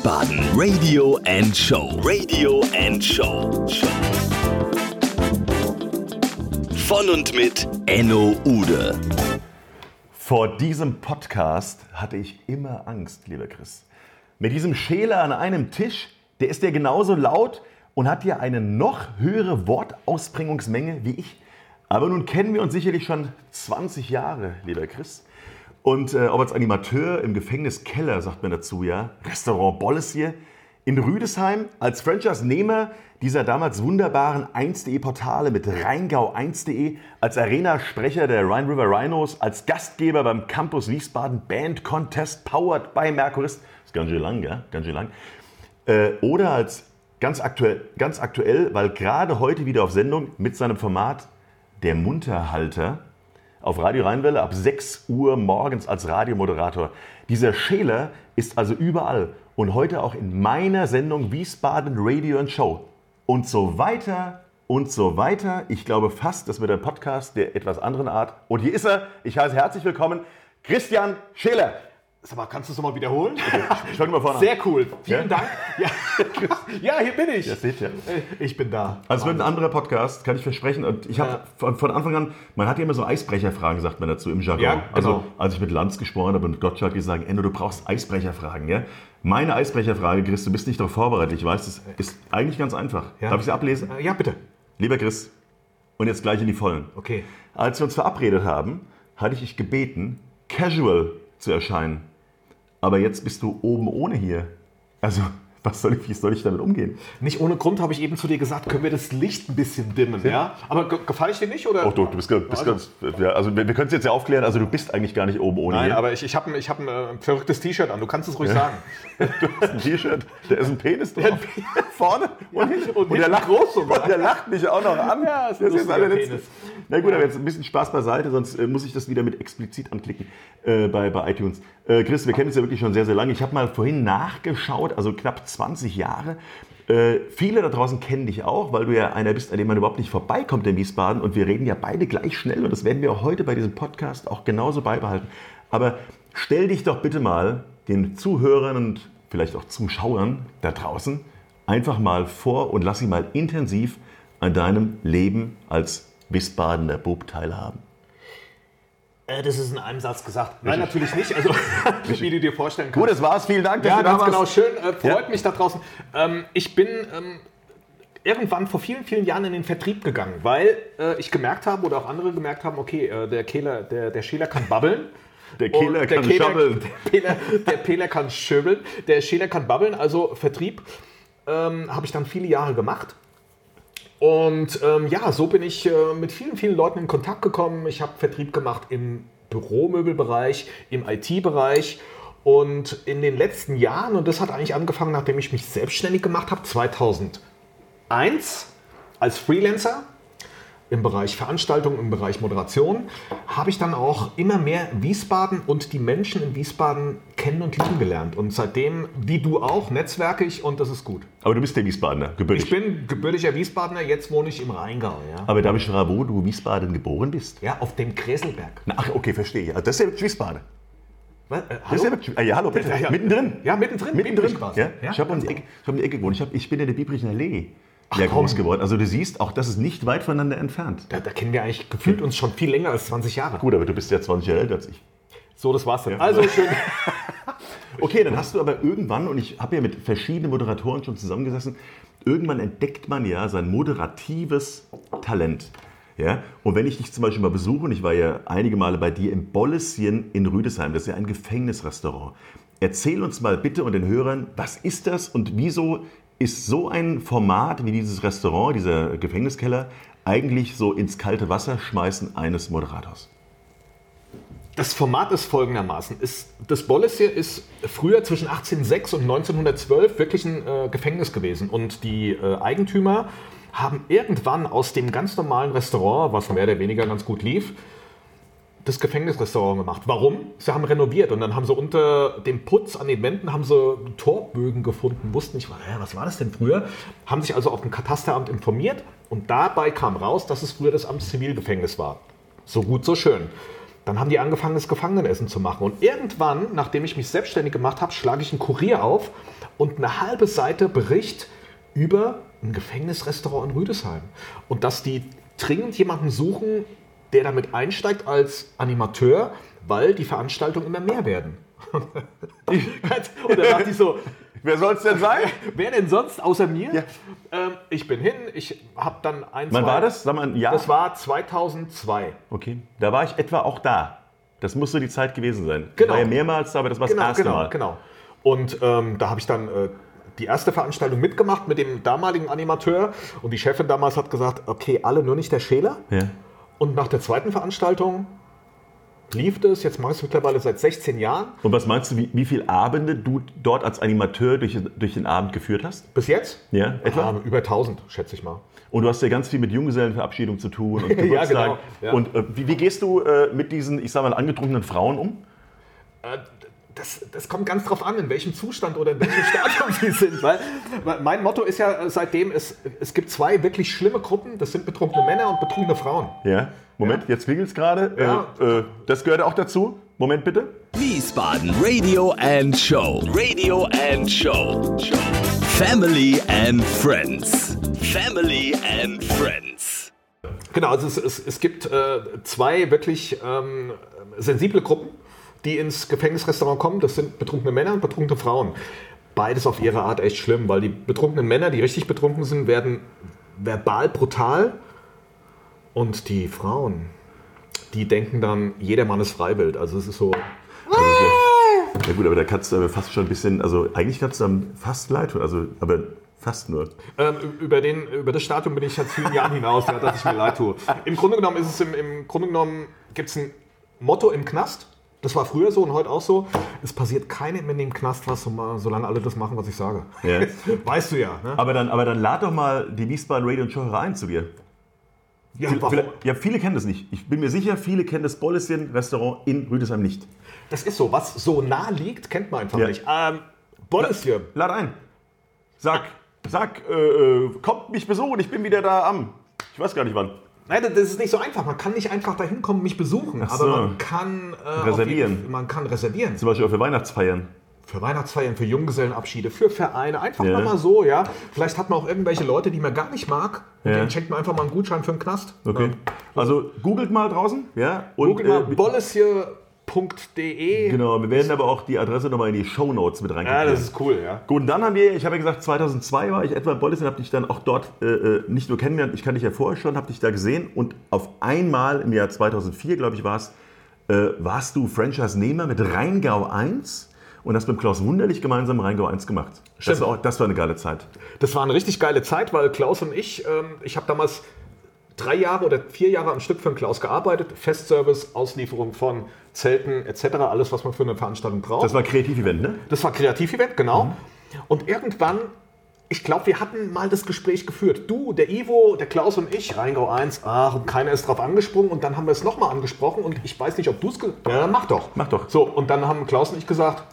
Wiesbaden Radio and Show. Radio and Show. Von und mit Enno Ude. Vor diesem Podcast hatte ich immer Angst, lieber Chris. Mit diesem Schäler an einem Tisch, der ist ja genauso laut und hat ja eine noch höhere Wortausbringungsmenge wie ich. Aber nun kennen wir uns sicherlich schon 20 Jahre, lieber Chris. Und äh, ob als Animateur im Gefängniskeller, sagt man dazu, ja, Restaurant Bolles hier, in Rüdesheim, als Franchise-Nehmer dieser damals wunderbaren 1.de Portale mit Rheingau1.de, als Arena-Sprecher der Rhine River Rhinos, als Gastgeber beim Campus Wiesbaden Band Contest powered by Mercurist, das ist ganz schön lang, ja, ganz schön lang, äh, oder als ganz aktuell, ganz aktuell, weil gerade heute wieder auf Sendung mit seinem Format Der Munterhalter, auf Radio Rheinwelle ab 6 Uhr morgens als Radiomoderator. Dieser Schäler ist also überall und heute auch in meiner Sendung Wiesbaden Radio and Show. Und so weiter und so weiter. Ich glaube fast, das wird ein Podcast der etwas anderen Art. Und hier ist er. Ich heiße herzlich willkommen Christian Schäler. Sag mal, kannst du es nochmal wiederholen? Ich fange mal vorne Sehr cool. Vielen Ja? Dank. Ja. ja, hier bin ich. an. Das seht ihr. Ich bin da. Also es wird ein anderer Podcast, kann ich versprechen. Und ich habe Ja. von, Anfang an, man hat ja immer so Eisbrecherfragen, sagt man dazu im Jargon. Ja, genau. Also als ich mit Lanz gesprochen habe und Gottschalk gesagt, Endo, du brauchst Eisbrecherfragen. Ja? Meine Eisbrecherfrage, Chris, du bist nicht darauf vorbereitet. Ich weiß, das ist eigentlich ganz einfach. Ja. Darf ich sie ablesen? Äh, Ja, bitte. Lieber Chris, und jetzt gleich in die Vollen. Okay. Als wir uns verabredet haben, hatte ich dich gebeten, casual zu erscheinen. Aber jetzt bist du oben ohne hier. Also, was soll ich, wie soll ich damit umgehen? Nicht ohne Grund habe ich eben zu dir gesagt, können wir das Licht ein bisschen dimmen, ja? Aber ge gefalle ich dir nicht, oder? Auch du, du bist, bist Also- ganz. Ja, also, wir, wir können es jetzt ja aufklären. Also, du bist eigentlich gar nicht oben ohne Nein, hier. aber ich, ich habe ein, ich hab ein äh, verrücktes T-Shirt an, du kannst es ruhig sagen. Du hast ein T-Shirt, da ist ein Penis drauf. Vorne und, hinten. und der hinten lacht, groß sogar. Und der lacht mich auch noch an. Ja, ist ein das ist allerletzte. Penis. Na gut, aber jetzt ein bisschen Spaß beiseite, sonst äh, muss ich das wieder mit explizit anklicken äh, bei, bei iTunes. Äh, Chris, wir kennen uns ja wirklich schon sehr, sehr lange. Ich habe mal vorhin nachgeschaut, also knapp 20 Jahre. Äh, viele da draußen kennen dich auch, weil du ja einer bist, an dem man überhaupt nicht vorbeikommt in Wiesbaden. Und wir reden ja beide gleich schnell und das werden wir heute bei diesem Podcast auch genauso beibehalten. Aber stell dich doch bitte mal den Zuhörern und vielleicht auch Zuschauern da draußen einfach mal vor und lass sie mal intensiv an deinem Leben als Wiesbadener Bub teilhaben. Äh, das ist in einem Satz gesagt. Nein, natürlich nicht. Also, wie du dir vorstellen kannst. Gut, das war's. Vielen Dank, dass Ja, da warst. genau. Schön. Äh, freut Ja. mich da draußen. Ähm, ich bin ähm, irgendwann vor vielen, vielen Jahren in den Vertrieb gegangen, weil äh, ich gemerkt habe oder auch andere gemerkt haben, okay, äh, der Kehler, der, der Schäler kann babbeln. Der Kehler kann Kehler- schabbeln. Der Kehler, der Kehler kann schöbeln. Der Schäler kann babbeln. Also Vertrieb ähm, habe ich dann viele Jahre gemacht. Und ähm, ja, so bin ich äh, mit vielen, vielen Leuten in Kontakt gekommen. Ich habe Vertrieb gemacht im Büromöbelbereich, im IT-Bereich. Und in den letzten Jahren, und das hat eigentlich angefangen, nachdem ich mich selbstständig gemacht habe, 2001 als Freelancer im Bereich Veranstaltung, im Bereich Moderation, habe ich dann auch immer mehr Wiesbaden und die Menschen in Wiesbaden kennen und lieben gelernt. Und seitdem, wie du auch, netzwerke ich und das ist gut. Aber du bist der Wiesbadener, gebürtig. Ich bin gebürtiger Wiesbadener, jetzt wohne ich im Rheingau. Ja, Aber darf ich fragen, wo du Wiesbaden geboren bist? ja auf dem Kreselberg. Na, ach, okay, verstehe. Ja, das ist ja wirklich Wiesbaden. Was? Äh, Das ist hallo? ja ah, ja, hallo, bitte. Ja, ja. Mittendrin. Ja, mittendrin. Mittendrin. Ja? Ja, ich habe um, die Ecke- gewohnt. Ich, hab, ich bin in der Biebricher Allee ja, komm. groß geworden. Also du siehst, auch das ist nicht weit voneinander entfernt. Da, da kennen wir eigentlich gefühlt uns schon viel länger als 20 Jahre. Gut, aber du bist ja 20 Jahre älter als ich. So, das war's dann. Also schön. Okay, dann hast du aber irgendwann, und ich habe ja mit verschiedenen Moderatoren schon zusammengesessen, irgendwann entdeckt man ja sein moderatives Talent. Ja? Und wenn ich dich zum Beispiel mal besuche, und ich war ja einige Male bei dir im Bollesschen in Rüdesheim, das ist ja ein Gefängnisrestaurant. Erzähl uns mal bitte und den Hörern, was ist das und wieso ist so ein Format wie dieses Restaurant, dieser Gefängniskeller, eigentlich so ins kalte Wasser schmeißen eines Moderators? Das Format ist folgendermaßen. Ist, das Bolles hier ist früher zwischen 1806 und 1912 wirklich ein äh, Gefängnis gewesen. Und die äh, Eigentümer haben irgendwann aus dem ganz normalen Restaurant, was mehr oder weniger ganz gut lief, das Gefängnisrestaurant gemacht. Warum? Sie haben renoviert und dann haben sie unter dem Putz an den Wänden haben sie Torbögen gefunden, wussten nicht, was war das denn früher? Haben sich also auf dem Katasteramt informiert und dabei kam raus, dass es früher das Amtszivilgefängnis war. So gut, so schön. Dann haben die angefangen, das Gefangenessen zu machen. Und irgendwann, nachdem ich mich selbstständig gemacht habe, schlage ich einen Kurier auf und eine halbe Seite Bericht über ein Gefängnisrestaurant in Rüdesheim. Und dass die dringend jemanden suchen, der damit einsteigt als Animateur, weil die Veranstaltungen immer mehr werden. und dann dachte ich so, Wer soll es denn sein? wer denn sonst außer mir? Ja. Ähm, ich bin hin, ich habe dann ein, Wann war das? Sag mal ein Jahr. Das war 2002. okay. Da war ich etwa auch da. Das muss so die Zeit gewesen sein. Ich Genau. war ja mehrmals da, aber das war das Genau, erste genau, Mal. genau. Und ähm, da habe ich dann äh, die erste Veranstaltung mitgemacht mit dem damaligen Animateur. Und die Chefin damals hat gesagt, okay, alle nur nicht der Schäler. Ja. Und nach der zweiten Veranstaltung lief das. Jetzt mache ich es mittlerweile seit 16 Jahren. Und was meinst du, wie, wie viele Abende du dort als Animateur durch, durch den Abend geführt hast? Bis jetzt? Ja, etwa? Ah, über 1000, schätze ich mal. Und du hast ja ganz viel mit Junggesellenverabschiedung zu tun und Ja, Geburtstag. genau, ja. Und äh, wie, wie gehst du äh, mit diesen, ich sag mal, angetrunkenen Frauen um? Äh, Das, das kommt ganz drauf an, in welchem Zustand oder in welchem Stadium sie sind. Weil, weil mein Motto ist ja äh, seitdem, es, es gibt zwei wirklich schlimme Gruppen. Das sind betrunkene Männer und betrunkene Frauen. Ja, Moment, jetzt klingelt es gerade. Ja. Äh, äh, das gehört auch dazu. Moment bitte. Wiesbaden Radio and Show. Radio and Show. Family and Friends. Family and Friends. Genau, also es, es, es gibt äh, zwei wirklich ähm, sensible Gruppen, die ins Gefängnisrestaurant kommen. Das sind betrunkene Männer und betrunkene Frauen. Beides auf ihre Art echt schlimm, weil die betrunkenen Männer, die richtig betrunken sind, werden verbal brutal und die Frauen, die denken dann, jeder Mann ist Freiwild. Also es ist so, Also, ja gut, aber da kannst du aber fast schon ein bisschen, also eigentlich kannst du dann fast leid tun, also, aber fast nur. Ähm, über, den, über das Stadium bin ich seit vielen Jahren hinaus, ja, dass ich mir leid tue. Im Grunde genommen ist es im, im Grunde genommen gibt es ein Motto im Knast. Das war früher so und heute auch so. Es passiert keinem in dem Knast was, so- solange alle das machen, was ich sage. Ja. Weißt du ja. Ne? Aber dann, aber dann lad doch mal die Wiesbaden Radio und Show ein zu dir. Ja, Ja, viele kennen das nicht. Ich bin mir sicher, viele kennen das Bollischen Restaurant in Rüdesheim nicht. Das ist so. Was so nah liegt, kennt man einfach Ja. nicht. Ähm, Bollesje. Lad ein. Sag, sag, äh, äh, kommt mich besuchen, ich bin wieder da am. Ich weiß gar nicht wann. Nein, das ist nicht so einfach. Man kann nicht einfach dahin kommen, mich besuchen. Ach so. Aber man kann äh, Reservieren. jeden- Man kann reservieren. Zum Beispiel auch für Weihnachtsfeiern. Für Weihnachtsfeiern, für Junggesellenabschiede, für Vereine. Einfach Ja. mal, so, ja. Vielleicht hat man auch irgendwelche Leute, die man gar nicht mag. Und Ja. denen schenkt man einfach mal einen Gutschein für einen Knast. Okay. Ja. Also googelt mal draußen. Ja. Und, Googelt mal äh, bollesje.de. Genau, wir werden aber auch die Adresse nochmal in die Shownotes mit Ja, reinkopieren. das ist cool, ja. Gut, und dann haben wir, ich habe ja gesagt, 2002 war ich etwa in Bollesen, habe dich dann auch dort äh, äh, nicht nur kennengelernt, ich kannte dich ja vorher schon, habe dich da gesehen und auf einmal im Jahr 2004, glaube ich, war es, äh, warst du Franchise-Nehmer mit Rheingau 1 und hast mit Klaus Wunderlich gemeinsam Rheingau 1 gemacht. Das war, auch, das war eine geile Zeit. Das war eine richtig geile Zeit, weil Klaus und ich, ähm, ich habe damals drei Jahre oder vier Jahre am Stück für den Klaus gearbeitet. Festservice, Auslieferung von Zelten etc., alles, was man für eine Veranstaltung braucht. Das war Kreativ-Event, ne? Das war Kreativevent, genau. Mhm. Und irgendwann, ich glaube, wir hatten mal das Gespräch geführt. Du, der Ivo, der Klaus und ich, Rheingau 1, ach, und keiner ist drauf angesprungen. Und dann haben wir es nochmal angesprochen und ich weiß nicht, ob du es... Ja, mach doch. Mach doch. So, und dann haben Klaus und ich gesagt,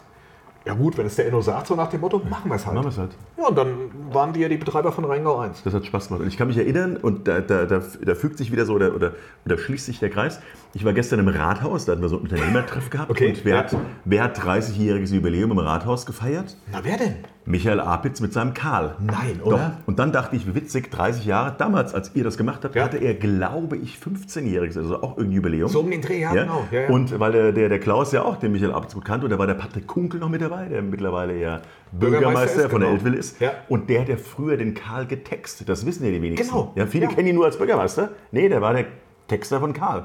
ja gut, wenn es der Enno sagt, so nach dem Motto, machen wir es halt. Machen wir es halt. Ja, und dann waren wir die Betreiber von Rheingau 1. Das hat Spaß gemacht. Und ich kann mich erinnern, und da, da, da, da fügt sich wieder so, oder, oder, oder schließt sich der Kreis. Ich war gestern im Rathaus, da hatten wir so einen Unternehmertreff gehabt. Okay, Und wer, ja. hat, wer hat 30-jähriges Jubiläum im Rathaus gefeiert? Na, wer denn? Michael Apitz mit seinem Karl. Nein, Doch. oder? Und dann dachte ich, wie witzig, 30 Jahre, damals, als ihr das gemacht habt, Ja. hatte er, glaube ich, 15-jähriges, also auch irgendein Jubiläum. So um den Dreh, ja, genau. Ja, ja. Und weil der, der, der Klaus ja auch den Michael Apitz gut kannte, und da war der Patrick Kunkel noch mit dabei, der mittlerweile ja Bürgermeister, ist, von der genau. Eltville ist. Ja. Und der hat ja früher den Karl getextet, das wissen ja die wenigsten. Genau. Ja, viele Ja. kennen ihn nur als Bürgermeister. Nee, der war der Texter von Karl.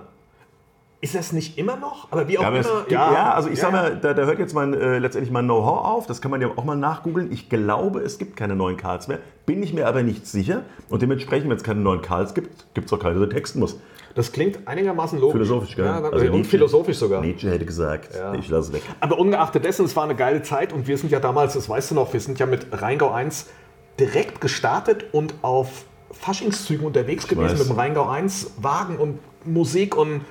Ist das nicht immer noch? Aber wie auch Ja, aber es immer. gibt, ja, also ich sag mal, da, da hört jetzt mein, äh, letztendlich mein Know-how auf. Das kann man ja auch mal nachgoogeln. Ich glaube, es gibt keine neuen Karls mehr. Bin ich mir aber nicht sicher. Und dementsprechend, wenn es keine neuen Karls gibt, gibt es auch keine, der texten muss. Das klingt einigermaßen logisch. Philosophisch, gell? Ja, Also und Nietzsche- philosophisch sogar. Nietzsche hätte gesagt, ich lasse es weg. Aber ungeachtet dessen, es war eine geile Zeit und wir sind ja damals, das weißt du noch, wir sind ja mit Rheingau 1 direkt gestartet und auf Faschingszügen unterwegs gewesen weiß. mit dem Rheingau 1 Wagen und Musik und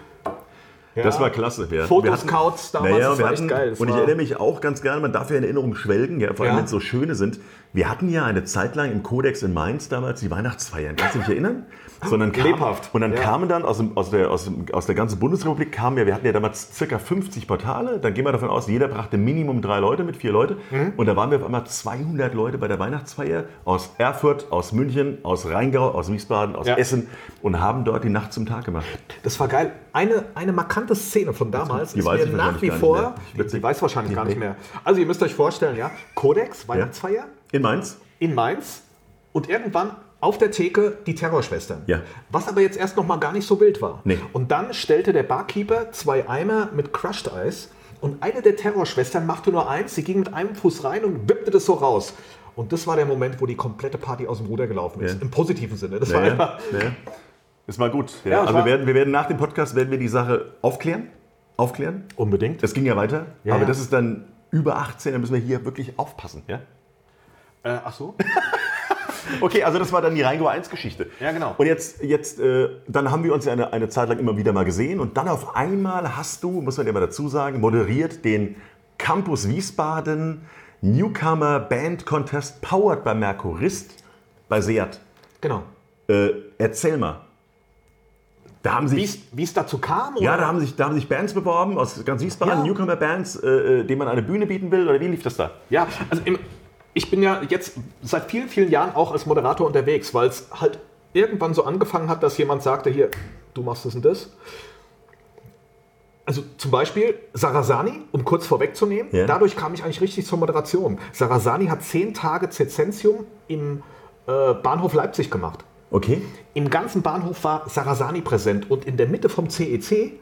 Ja. Das war klasse. Ja. Fotoscouts damals, naja, das wir war echt hatten, geil. Das Und ich erinnere mich auch ganz gerne, man darf ja in Erinnerung schwelgen, ja, vor allem Ja. wenn es so schöne sind. Wir hatten ja eine Zeit lang im Kodex in Mainz damals die Weihnachtsfeiern. Kannst du dich erinnern? Sondern kam, Lebhaft. Und dann Ja. kamen dann aus, dem, aus, der, aus, dem, aus der ganzen Bundesrepublik, kamen ja, wir hatten ja damals circa 50 Portale. Dann gehen wir davon aus, jeder brachte Minimum drei Leute mit, vier Leute. Mhm. Und da waren wir auf einmal 200 Leute bei der Weihnachtsfeier aus Erfurt, aus München, aus Rheingau, aus Wiesbaden, aus. Essen und haben dort die Nacht zum Tag gemacht. Das war geil. Eine, eine markante Szene von damals Die ist weiß mir ich nach wie vor, die, die weiß wahrscheinlich gar nicht mehr. Also ihr müsst euch vorstellen, ja, Codex, Weihnachtsfeier In Mainz? in Mainz und irgendwann auf der Theke die Terrorschwestern. Ja. Was aber jetzt erst noch mal gar nicht so wild war. Nee. Und dann stellte der Barkeeper zwei Eimer mit Crushed Eis und eine der Terrorschwestern machte nur eins, sie ging mit einem Fuß rein und wippte das so raus. Und das war der Moment, wo die komplette Party aus dem Ruder gelaufen ist. Ja. Im positiven Sinne. Das war Naja, einfach. Es war gut. Ja, also wir, werden, wir werden nach dem Podcast werden wir die Sache aufklären. Aufklären. Unbedingt. Es ging ja weiter. Aber das ist dann über 18, da müssen wir hier wirklich aufpassen. Ja? Äh, ach so? Okay, also das war dann die Rheingo 1 Geschichte. Ja, genau. Und jetzt, jetzt äh, dann haben wir uns ja eine, eine Zeit lang immer wieder mal gesehen und dann auf einmal hast du, muss man ja mal dazu sagen, moderiert den Campus Wiesbaden Newcomer Band Contest powered by Mercurist bei Seat. Genau. Äh, erzähl mal. Da haben Wie sich, es- Wie es dazu kam? ja, oder? da haben sich, da haben sich Bands beworben aus ganz Wiesbaden, Ja. Newcomer Bands, äh, äh, denen man eine Bühne bieten will oder wie lief das da? Ja, also im, ich bin ja jetzt seit vielen, vielen Jahren auch als Moderator unterwegs, weil es halt irgendwann so angefangen hat, dass jemand sagte, hier, du machst das und das. Also zum Beispiel Sarasani, um kurz vorwegzunehmen, Ja. dadurch kam ich eigentlich richtig zur Moderation. Sarasani hat zehn Tage Zezentium im äh, Bahnhof Leipzig gemacht. Okay. Im ganzen Bahnhof war Sarasani präsent und in der Mitte vom CEC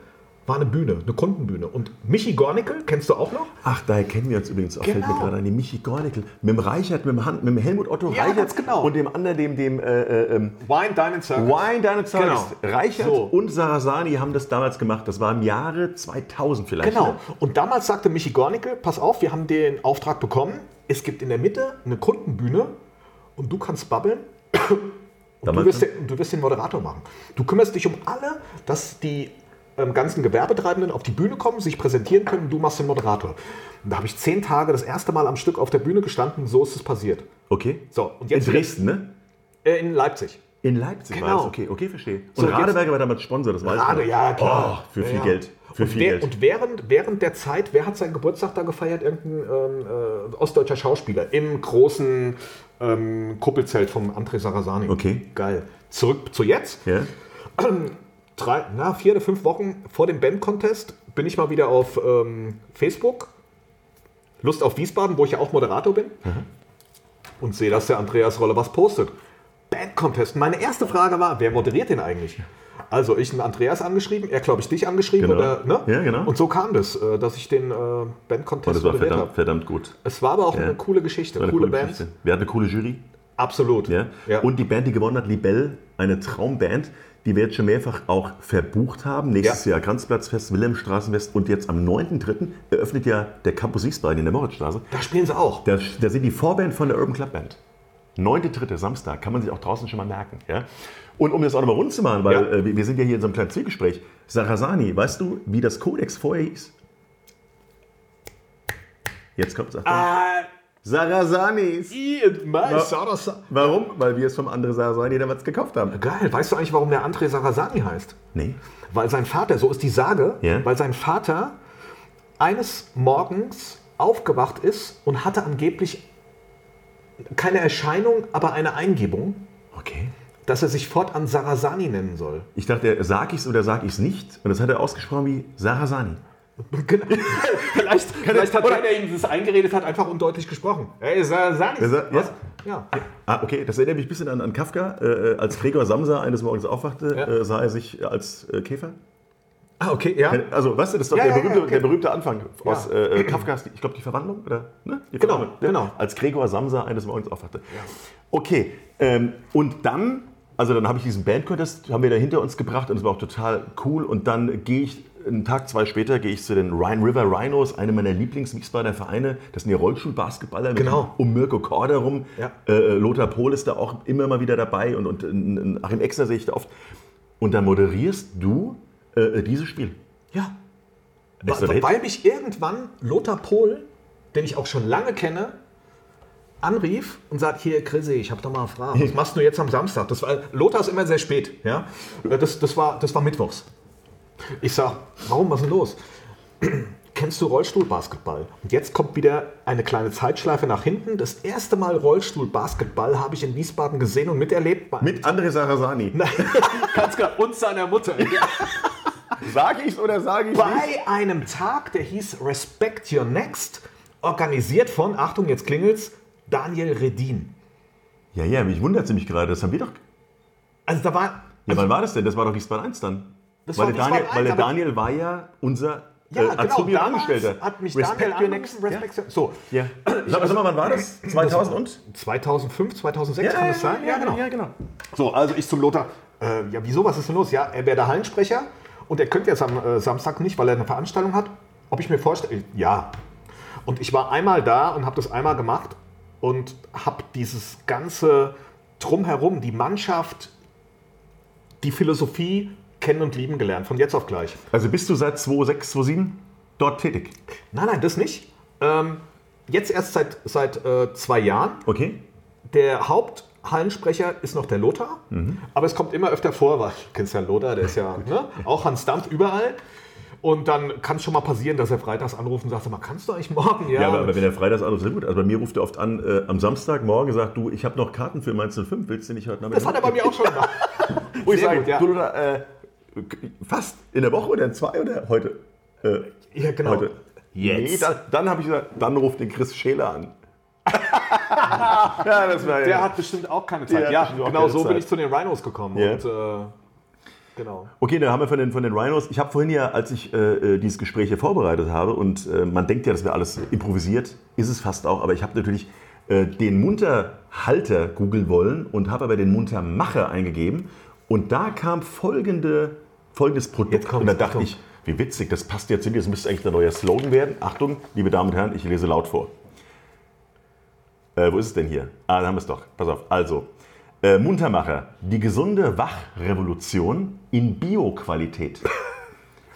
war eine Bühne, eine Kundenbühne. Und Michi Gornickel, kennst du auch noch? Ach, daher kennen wir uns übrigens auch, fällt mir Genau. gerade an, die Michi Gornickel. Mit dem Reichert, mit dem, Han, mit dem Helmut Otto Ja, Reichert genau. und dem anderen, dem, dem äh, äh, ähm, Wine, Dine Circus. Wine Dinosaurs. Genau. Reichert So. und Sarasani haben das damals gemacht. Das war im Jahre 2000 vielleicht. Genau. ne? Und damals sagte Michi Gornickel, pass auf, wir haben den Auftrag bekommen. Es gibt in der Mitte eine Kundenbühne und du kannst babbeln. Und du wirst, den, du wirst den Moderator machen. Du kümmerst dich um alle, dass die ähm, ganzen Gewerbetreibenden auf die Bühne kommen, sich präsentieren können und du machst den Moderator. Und da habe ich zehn Tage das erste Mal am Stück auf der Bühne gestanden, so ist es passiert. Okay. So, und In jetzt Dresden, ne? Äh, in Leipzig. In Leipzig war Genau. das. Okay, okay, verstehe. So, Und jetzt- Radeberger war damals Sponsor, das weiß Gerade, ich. noch. ja, klar. Oh, für viel Ja, ja. Geld. Für und viel wer- Geld. Und während, während der Zeit, wer hat seinen Geburtstag da gefeiert? Irgendein ähm, äh, ostdeutscher Schauspieler im großen ähm, Kuppelzelt vom André Sarasani. Okay. Geil. Zurück zu jetzt. ja? Drei, na, vier oder fünf Wochen vor dem Band-Contest bin ich mal wieder auf ähm, Facebook. Lust auf Wiesbaden, wo ich ja auch Moderator bin. Und sehe, dass der Andreas Rolle was postet. Band-Contest. Meine erste Frage war, wer moderiert den eigentlich? Also ich einen Andreas angeschrieben, er glaube ich dich angeschrieben. Genau. Oder, ne? Ja, genau. Und so kam das, äh, dass ich den äh, Band-Contest das war verdammt, habe. verdammt gut. Es war aber auch Ja. eine coole Geschichte, eine coole, coole Band. Geschichte. Wir hatten eine coole Jury. Absolut. Ja? Ja. Und die Band, die gewonnen hat, Libelle, eine Traumband, die wir jetzt schon mehrfach auch verbucht haben. Nächstes Ja. Jahr Kranzplatzfest, Wilhelmstraßenfest und jetzt am 9.3. eröffnet ja der Campus Wiesbaden in der Moritzstraße. Da spielen sie auch. Da, da sind die Vorband von der Urban Club Band. 9.3. Samstag, kann man sich auch draußen schon mal merken. Ja? Und um das auch nochmal rund zu machen, weil Ja. äh, wir- sind ja hier in so einem kleinen Zwiegespräch. Sarasani, weißt du, wie das Kodex vorher hieß? Jetzt kommt es. Ah, Sarasanis. Sarasani. Warum? Weil wir es vom anderen Sarasani damals gekauft haben. Geil, weißt du eigentlich, warum der André Sarasani heißt? Nee. Weil sein Vater, so ist die Sage, Ja. weil sein Vater eines Morgens aufgewacht ist und hatte angeblich keine Erscheinung, aber eine Eingebung, Okay. dass er sich fortan Sarasani nennen soll. Ich dachte, sag ich's oder sag ich's nicht? Und das hat er ausgesprochen wie Sarasani. Genau. vielleicht vielleicht hat der, der ihm das eingeredet hat, einfach undeutlich gesprochen. Hey, Sarasani. Was? Ja. Ah, okay, das erinnert mich ein bisschen an, an Kafka. Äh, als Gregor Samsa eines Morgens aufwachte, Ja. äh, sah er sich als äh, Käfer. Ah, okay, ja. Also, weißt du, das ist doch Ja, der, ja, ja, berühmte, okay. der berühmte Anfang aus Ja. äh, äh, Kafkas, ich glaube, die Verwandlung, oder? Ne? Die Genau, Verwandlung, ne? genau. Als Gregor Samsa eines Morgens aufwachte. Okay, ähm, und dann, also dann habe ich diesen Bandcontest, haben wir da hinter uns gebracht und es war auch total cool. Und dann gehe ich, einen Tag, zwei später, gehe ich zu den Rhine River Rhinos, eine meiner Lieblings-Wiesbadener Vereine. Das sind die Rollstuhlbasketballer Genau. um Mirko Korder rum. Ja. Äh, Lothar Pohl ist da auch immer mal wieder dabei und, und äh, Achim Exner sehe ich da oft. Und dann moderierst du äh, dieses Spiel. Ja. Weil, weil mich irgendwann Lothar Pohl, den ich auch schon lange kenne, anrief und sagt, hier Chrissy, ich habe da mal eine Frage. Was machst du jetzt am Samstag? Das war, Lothar ist immer sehr spät. Ja? Das, das, war, das war mittwochs. Ich sag, warum, was ist denn los? Kennst du Rollstuhlbasketball? Und jetzt kommt wieder eine kleine Zeitschleife nach hinten. Das erste Mal Rollstuhlbasketball habe ich in Wiesbaden gesehen und miterlebt. Mit André Sarasani. Ganz klar. Und seiner Mutter. Sage ich's oder sage ich nicht? bei einem Tag, der hieß Respect Your Next, organisiert von, Achtung, jetzt klingelt's, Daniel Redin. Ja, ja, mich wundert sie mich gerade. Das haben wir doch. Also da war, Ja, wann war das denn? Das war doch Wiesbaden 1 dann. Das weil, war der Daniel, Wiesbaden 1, weil der Daniel war ja unser ja, äh, genau, Azubi und Angestellter. hat mich Respect Daniel angerufen, next. Respect your, so, Ja. ja. Sag, sag mal, wann war das? 2000 und? 2005, 2006 kann das sein? Ja, genau. Ja, genau. So, also ich zum Lothar, äh, ja wieso, was ist denn los? Ja, er wäre der Hallensprecher und er könnte jetzt am äh, Samstag nicht, weil er eine Veranstaltung hat. Ob ich mir vorstelle, ja. Und ich war einmal da und habe das einmal gemacht und habe dieses ganze Drumherum, die Mannschaft, die Philosophie kennen und lieben gelernt, von jetzt auf gleich. Also bist du seit 2006, 2007 dort tätig? Nein, nein, das nicht. Ähm, jetzt erst seit, seit äh, zwei Jahren. Okay. Der Haupthallensprecher ist noch der Lothar, aber es kommt immer öfter vor, weil du kennst ja Lothar, der ist ja ne, auch Hans Dampf überall. Und dann kann es schon mal passieren, dass er freitags anruft und sagt, sag mal, kannst du eigentlich morgen? Ja, aber, aber wenn der Freitags anruft, ist gut. Also bei mir ruft er oft an, äh, am Samstagmorgen sagt, du, ich habe noch Karten für Mainz 05, willst du nicht heute Nachmittag? das hat er bei mir auch schon gemacht. Wo ich Sehr sage, ja. du, Lothar, äh, fast in der Woche oder in zwei oder heute? Äh, Ja, genau. Heute. Jetzt. Nee, da, dann habe ich gesagt, dann ruft den Chris Scheler an. Ja, das war Der hat bestimmt auch keine Zeit. Ja, genau so bin Zeit. ich zu den Rhinos gekommen. Ja. Und, äh, genau. Okay, dann haben wir von den, von den Rhinos. Ich habe vorhin ja, als ich äh, dieses Gespräch hier vorbereitet habe, und äh, man denkt ja, das wäre alles improvisiert, ist es fast auch, aber ich habe natürlich äh, den Munterhalter googeln wollen und habe aber den Muntermacher eingegeben. Und da kam folgende, folgendes Produkt. Und da dachte Achtung. ich, wie witzig, das passt jetzt zu mir, das müsste eigentlich der neue Slogan werden. Achtung, liebe Damen und Herren, ich lese laut vor. Äh, wo ist es denn hier? Ah, da haben wir es doch. Pass auf. Also, äh, Muntermacher, die gesunde Wachrevolution in Bioqualität.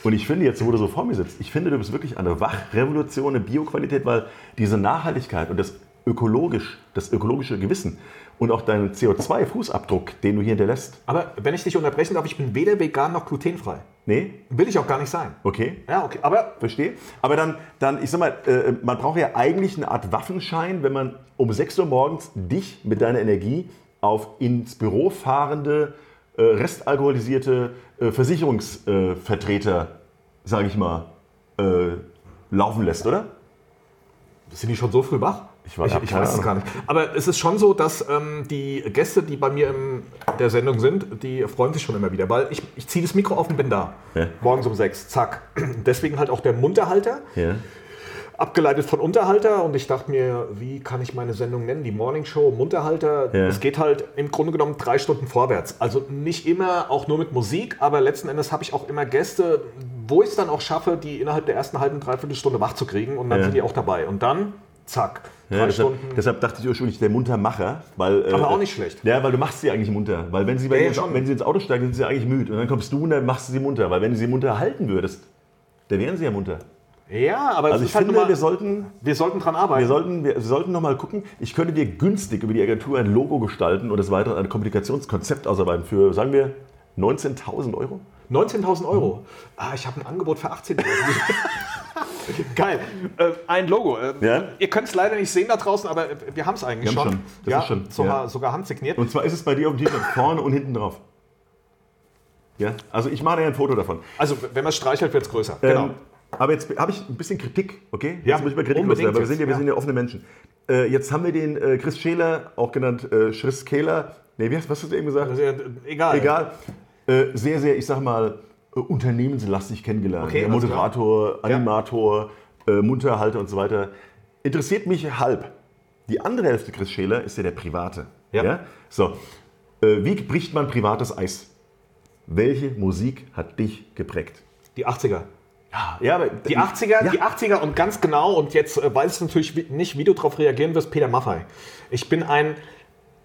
Und ich finde jetzt, wo du so vor mir sitzt, ich finde, du bist wirklich eine Wachrevolution in Bioqualität, weil diese Nachhaltigkeit und das ökologisch, das ökologische Gewissen und auch deinen CO2-Fußabdruck, den du hier hinterlässt. Aber wenn ich dich unterbrechen darf, ich bin weder vegan noch glutenfrei. Nee? Will ich auch gar nicht sein. Okay. Ja, okay. Aber Verstehe. Aber dann, dann, ich sag mal, äh, man braucht ja eigentlich eine Art Waffenschein, wenn man um 6 Uhr morgens dich mit deiner Energie auf ins Büro fahrende, äh, restalkoholisierte äh, Versicherungsvertreter, sage ich mal, äh, laufen lässt, oder? Sind die schon so früh wach? Ich weiß- ich, ich weiß es gar nicht. Aber es ist schon so, dass ähm, die Gäste, die bei mir in der Sendung sind, die freuen sich schon immer wieder, weil ich, ich ziehe das Mikro auf und bin da. Ja. Morgens um sechs, zack. Deswegen halt auch der Munterhalter, Ja. Abgeleitet von Unterhalter. Und ich dachte mir, wie kann ich meine Sendung nennen? Die Morning Show, Munterhalter. Ja. Es geht halt im Grunde genommen drei Stunden vorwärts. Also nicht immer auch nur mit Musik, aber letzten Endes habe ich auch immer Gäste, wo ich es dann auch schaffe, die innerhalb der ersten halben, dreiviertel Stunde wach zu kriegen. Und dann Ja. sind die auch dabei. Und dann, zack, drei Ja, deshalb, Stunden. deshalb dachte ich ursprünglich der Muntermacher, weil. äh, Aber auch nicht schlecht. Ja, weil du machst sie eigentlich munter. Weil wenn sie, wenn, Ja, schon. wenn sie ins Auto steigen, sind sie eigentlich müde. Und dann kommst du und dann machst du sie munter. Weil wenn du sie munter halten würdest, dann wären sie ja munter. Ja, aber Also es ich halt finde, nun mal, wir sollten wir sollten dran arbeiten. Wir sollten, wir, wir sollten noch mal gucken. Ich könnte dir günstig über die Agentur ein Logo gestalten und des Weiteren ein Kommunikationskonzept ausarbeiten für, sagen wir, 19.000 Euro. 19.000 Euro. Ah, ich habe ein Angebot für 18.000. Geil. Äh, ein Logo. Äh, Ja. Ihr könnt es leider nicht sehen da draußen, aber äh, wir haben es eigentlich Wir schon. schon. Das ja, ist schon, Sogar, ja. sogar handsigniert. Und zwar ist es bei dir auf dem T-Shirt vorne und hinten drauf. Ja, also ich mache dir ein Foto davon. Also, wenn man es streichelt, wird es größer. Genau. Aber jetzt habe ich ein bisschen Kritik, okay? Ja, jetzt muss ich mal Kritik loswerden, weil wir sind ja, wir ja. sind ja offene Menschen. Äh, jetzt haben wir den äh, Chris Scheler, auch genannt äh, Chris Kehler. Nee, wie was hast du eben gesagt? Also, egal. Egal. Äh, sehr, sehr, ich sag mal, äh, unternehmenslastig kennengelernt. Okay, alles Moderator, Animator, äh, Munterhalter und so weiter. Interessiert mich halb. Die andere Hälfte Chris Scheler ist ja der Private. Ja. So, äh, wie bricht man privates Eis? Welche Musik hat dich geprägt? Die 80er. Ja, aber Die 80er, Ja. die 80er und ganz genau, und jetzt äh, weiß ich natürlich nicht, wie du darauf reagieren wirst, Peter Maffay. Ich bin ein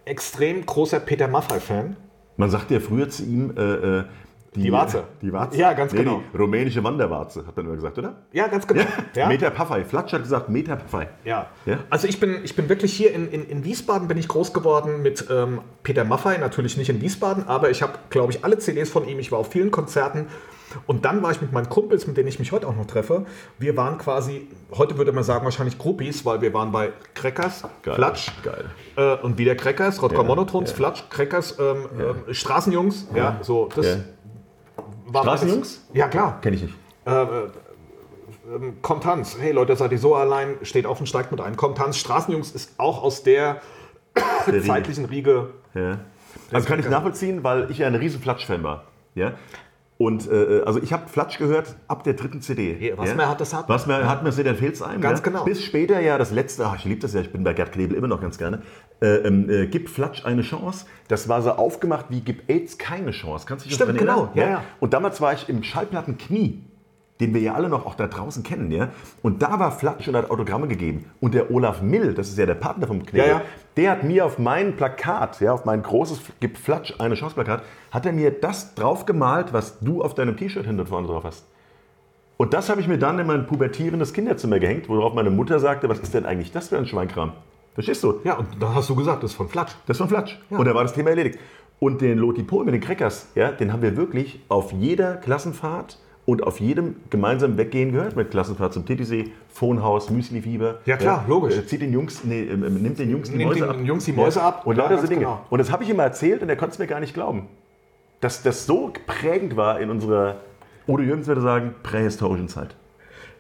extrem großer Peter Maffay-Fan. Man sagt ja früher zu ihm, äh, äh, Die Warze. Die Warze? Ja, ganz genau. Die rumänische Wanderwarze, hat man immer gesagt, oder? Ja, ganz genau. Ja. Meter Paffei. Flatsch hat gesagt Meter Paffei. Ja. Ja? Also ich bin, ich bin wirklich hier in, in, in Wiesbaden bin ich groß geworden mit ähm, Peter Maffei, natürlich nicht in Wiesbaden, aber ich habe, glaube ich, alle CDs von ihm. Ich war auf vielen Konzerten und dann war ich mit meinen Kumpels, mit denen ich mich heute auch noch treffe. Wir waren quasi, heute würde man sagen wahrscheinlich Groupies, weil wir waren bei Crackers, Geil. Flatsch Geil. Äh, und wieder Crackers, Rottgau Ja, Monotons, ja. Flatsch, Crackers, ähm, ähm, Straßenjungs, ja, so das Ja. war Straßenjungs? Ja, klar. Kenn ich nicht. Kommt Tanz. Hey Leute, seid ihr so allein? Steht auf und steigt mit ein. Kommt Tanz. Straßenjungs ist auch aus der Riege. zeitlichen Riege. Ja. Also kann ich nachvollziehen, weil ich ja ein riesen Flatsch-Fan war. Ja? Und äh, also ich habe Flatsch gehört ab der dritten CD. Ja, was man hat, das hat. Was man hat, man sieht, dann fehlt's einem. Ganz ja? genau. Bis später ja das letzte, ach, ich liebe das ja, ich bin bei Gerd Knebel immer noch ganz gerne, äh, ähm, äh, Gib Flatsch eine Chance. Das war so aufgemacht wie Gib AIDS keine Chance. Kannst du dich Stimmt, genau. Ja, ja. Und damals war ich im Schallplatten Knie den wir ja alle noch auch da draußen kennen, ja. Und da war Flatsch und hat Autogramme gegeben. Und der Olaf Mill, das ist ja der Partner vom Knebel, Ja, ja. der hat mir auf mein Plakat, ja, auf mein großes Gib Flatsch eine Chance Plakat, hat er mir das drauf gemalt, was du auf deinem T-Shirt hinten vorne drauf hast. Und das habe ich mir dann in mein pubertierendes Kinderzimmer gehängt, worauf meine Mutter sagte, was ist denn eigentlich das für ein Schweinkram? Verstehst du? Ja, und dann hast du gesagt, das ist von Flatsch. Das war Flatsch. Und da war das Thema erledigt. Und den Loti Pol mit den Crackers, ja, den haben wir wirklich auf jeder Klassenfahrt und auf jedem gemeinsamen Weggehen gehört. Mit Klassenfahrt zum Titisee, Phonehaus, Müslifieber. Ja, klar, logisch. Äh, Zieht den Jungs, nee, äh, nimmt den Jungs die Nimmt Mäuse den ab. Jungs die Mäuse ab. Und Ja, lauter so Dinge. genau. Und das habe ich ihm mal erzählt und er konnte es mir gar nicht glauben. Dass das so prägend war in unserer, Udo Jürgens würde sagen, prähistorischen Zeit.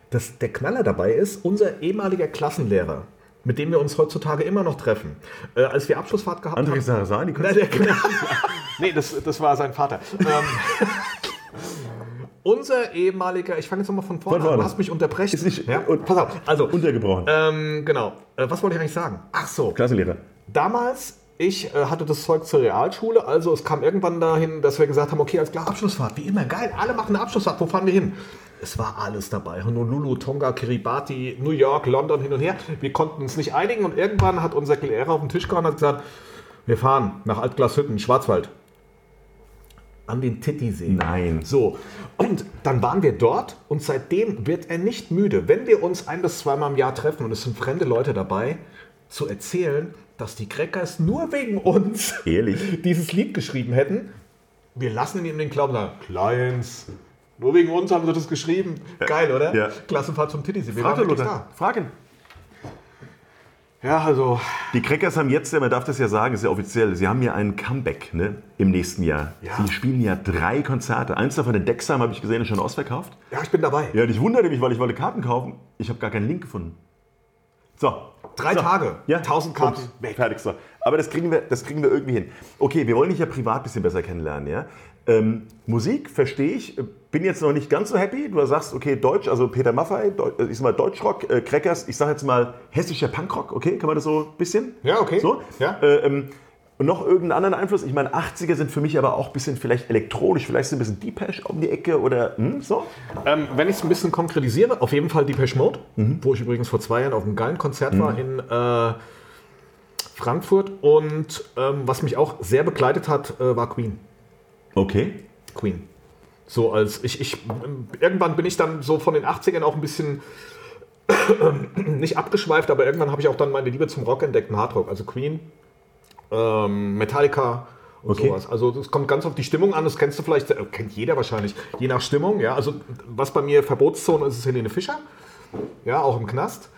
Das, der Knaller dabei ist, unser ehemaliger Klassenlehrer, mit dem wir uns heutzutage immer noch treffen, äh, als wir Abschlussfahrt gehabt André haben. Sarasani, Nein, der nee, das, das war sein Vater. Ähm, unser ehemaliger, ich fange jetzt nochmal von vorne Von an, vorne. du hast mich unterbrechen. Ist nicht- ja? und- Pass auf, also, untergebrochen. ähm, genau. Äh, was wollte ich eigentlich sagen? Ach so, Klassenlehrer. damals, ich äh, hatte das Zeug zur Realschule, also es kam irgendwann dahin, dass wir gesagt haben, okay, alles klar, Abschlussfahrt, wie immer, geil, alle machen eine Abschlussfahrt, wo fahren wir hin? Es war alles dabei, Honolulu, Tonga, Kiribati, New York, London, hin und her. Wir konnten uns nicht einigen und irgendwann hat unser Lehrer auf den Tisch gehauen und hat gesagt, wir fahren nach Altglashütten, Schwarzwald. An den Titisee. Nein. So, und dann waren wir dort und seitdem wird er nicht müde, wenn wir uns ein bis zweimal im Jahr treffen und es sind fremde Leute dabei, zu erzählen, dass die Crackers nur wegen uns Ehrlich? dieses Lied geschrieben hätten. Wir lassen ihn in den Glauben sagen, Clients, nur wegen uns haben sie das geschrieben. Geil, oder? Ja. Klassenfahrt zum Titisee. Wir Frag waren wirklich Lothar. Frag ihn. Ja, also, Die Crackers haben jetzt, man darf das ja sagen, ist ja offiziell, sie haben ja einen Comeback ne, im nächsten Jahr. Ja. Sie spielen ja drei Konzerte. Eins davon, den Dexheim, habe ich gesehen, ist schon ausverkauft. ja, ich bin dabei. Ja, und ich wunderte mich, weil ich wollte Karten kaufen. Ich habe gar keinen Link gefunden. So. Drei so. Tage, Ja, 1000 Karten, Bums. weg. Fertig, so. Aber das kriegen, wir, das kriegen wir irgendwie hin. Okay, wir wollen dich ja privat ein bisschen besser kennenlernen. Ja? Ähm, Musik verstehe ich, bin jetzt noch nicht ganz so happy. Du sagst, okay, Deutsch, also Peter Maffay, Deu ich sag mal Deutschrock, äh, Crackers, ich sage jetzt mal hessischer Punkrock, okay, kann man das so ein bisschen? Ja, okay. So? Ja. Äh, ähm, und noch irgendeinen anderen Einfluss? Ich meine, 80er sind für mich aber auch ein bisschen vielleicht elektronisch, vielleicht so ein bisschen Deepesh um die Ecke oder hm, so. Ähm, wenn ich es ein bisschen konkretisiere, auf jeden Fall Depeche Mode, wo ich übrigens vor zwei Jahren auf einem geilen Konzert war in äh, Frankfurt. Und ähm, was mich auch sehr begleitet hat, äh, war Queen. Okay. Queen. So als ich, ich irgendwann bin ich dann so von den 80ern auch ein bisschen nicht abgeschweift, aber irgendwann habe ich auch dann meine Liebe zum Rock entdeckt, Hardrock, also Queen, ähm, Metallica und Okay. sowas. Also das kommt ganz auf die Stimmung an, das kennst du vielleicht, äh, kennt jeder wahrscheinlich, je nach Stimmung, ja. Also was bei mir Verbotszone ist, ist Helene Fischer. Ja, auch im Knast.